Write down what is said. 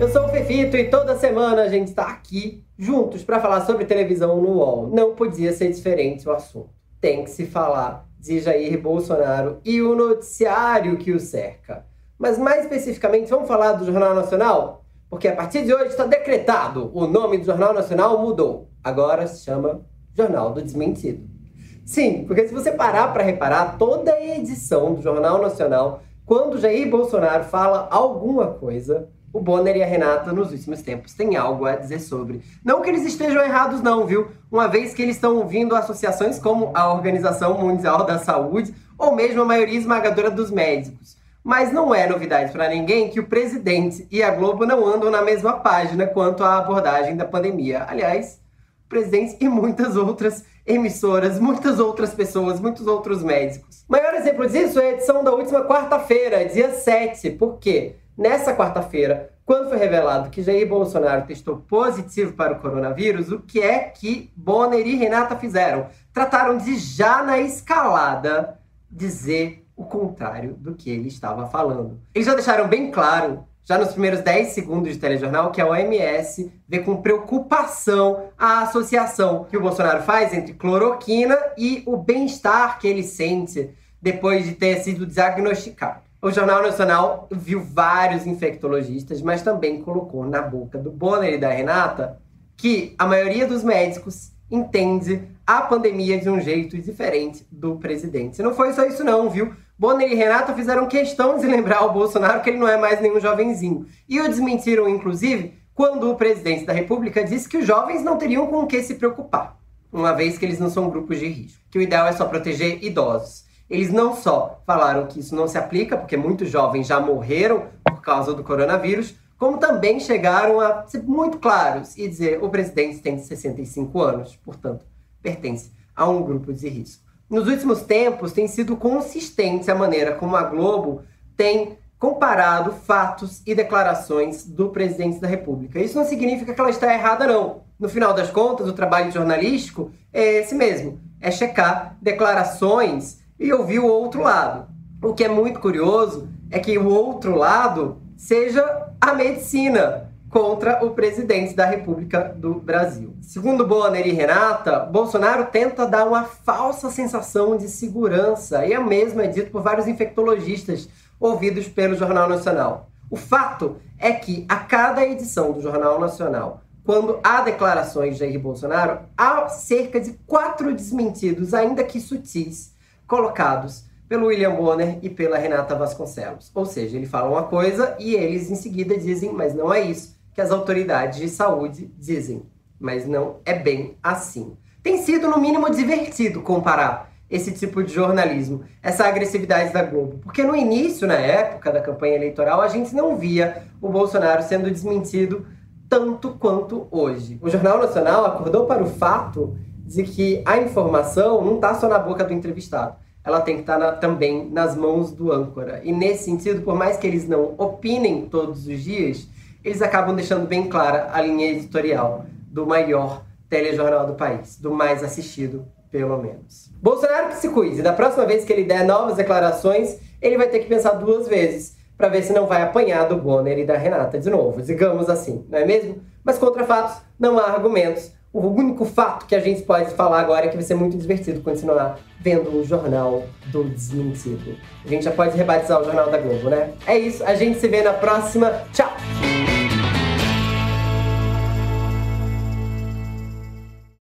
Eu sou o Fefito e toda semana a gente está aqui juntos para falar sobre televisão no UOL. Não podia ser diferente o assunto. Tem que se falar de Jair Bolsonaro e o noticiário que o cerca. Mas mais especificamente, vamos falar do Jornal Nacional? Porque a partir de hoje está decretado, o nome do Jornal Nacional mudou. Agora se chama Jornal do Desmentido. Sim, porque se você parar para reparar, toda a edição do Jornal Nacional, quando Jair Bolsonaro fala alguma coisa, o Bonner e a Renata, nos últimos tempos, têm algo a dizer sobre. Não que eles estejam errados, não, viu? Uma vez que eles estão ouvindo associações como a Organização Mundial da Saúde ou mesmo a maioria esmagadora dos médicos. Mas não é novidade para ninguém que o presidente e a Globo não andam na mesma página quanto à abordagem da pandemia. Aliás, o presidente e muitas outras emissoras, muitas outras pessoas, muitos outros médicos. Maior exemplo disso é a edição da última quarta-feira, dia 7. Por quê? Nessa quarta-feira, quando foi revelado que Jair Bolsonaro testou positivo para o coronavírus, o que é que Bonner e Renata fizeram? Trataram de já na escalada dizer o contrário do que ele estava falando. Eles já deixaram bem claro, já nos primeiros 10 segundos de telejornal, que a OMS vê com preocupação a associação que o Bolsonaro faz entre cloroquina e o bem-estar que ele sente depois de ter sido diagnosticado. O Jornal Nacional viu vários infectologistas, mas também colocou na boca do Bonner e da Renata que a maioria dos médicos entende a pandemia de um jeito diferente do presidente. não foi só isso não, viu? Bonner e Renata fizeram questão de lembrar ao Bolsonaro que ele não é mais nenhum jovenzinho. E o desmentiram, inclusive, quando o presidente da República disse que os jovens não teriam com o que se preocupar, uma vez que eles não são grupos de risco. Que o ideal é só proteger idosos. Eles não só falaram que isso não se aplica, porque muitos jovens já morreram por causa do coronavírus, como também chegaram a ser muito claros e dizer o presidente tem 65 anos, portanto, pertence a um grupo de risco. Nos últimos tempos, tem sido consistente a maneira como a Globo tem comparado fatos e declarações do presidente da República. Isso não significa que ela está errada, não. No final das contas, o trabalho jornalístico é esse mesmo: é checar declarações e ouvir o outro lado. O que é muito curioso é que o outro lado seja a medicina contra o presidente da República do Brasil. Segundo Bonner e Renata, Bolsonaro tenta dar uma falsa sensação de segurança, e é mesmo é dito por vários infectologistas ouvidos pelo Jornal Nacional. O fato é que a cada edição do Jornal Nacional, quando há declarações de Jair Bolsonaro, há cerca de quatro desmentidos, ainda que sutis, colocados pelo William Bonner e pela Renata Vasconcelos. Ou seja, ele fala uma coisa e eles em seguida dizem, mas não é isso que as autoridades de saúde dizem. Mas não é bem assim. Tem sido, no mínimo, divertido comparar esse tipo de jornalismo, essa agressividade da Globo. Porque no início, na época da campanha eleitoral, a gente não via o Bolsonaro sendo desmentido tanto quanto hoje. O Jornal Nacional acordou para o fato de que a informação não está só na boca do entrevistado, ela tem que estar tá na, também nas mãos do âncora. E nesse sentido, por mais que eles não opinem todos os dias, eles acabam deixando bem clara a linha editorial do maior telejornal do país, do mais assistido, pelo menos. Bolsonaro que se cuide, da próxima vez que ele der novas declarações, ele vai ter que pensar duas vezes para ver se não vai apanhar do Bonner e da Renata de novo, digamos assim, não é mesmo? Mas contra fatos, não há argumentos o único fato que a gente pode falar agora é que vai ser muito divertido continuar vendo o Jornal do Desmentido. A gente já pode rebatizar o Jornal da Globo, né? É isso, a gente se vê na próxima. Tchau!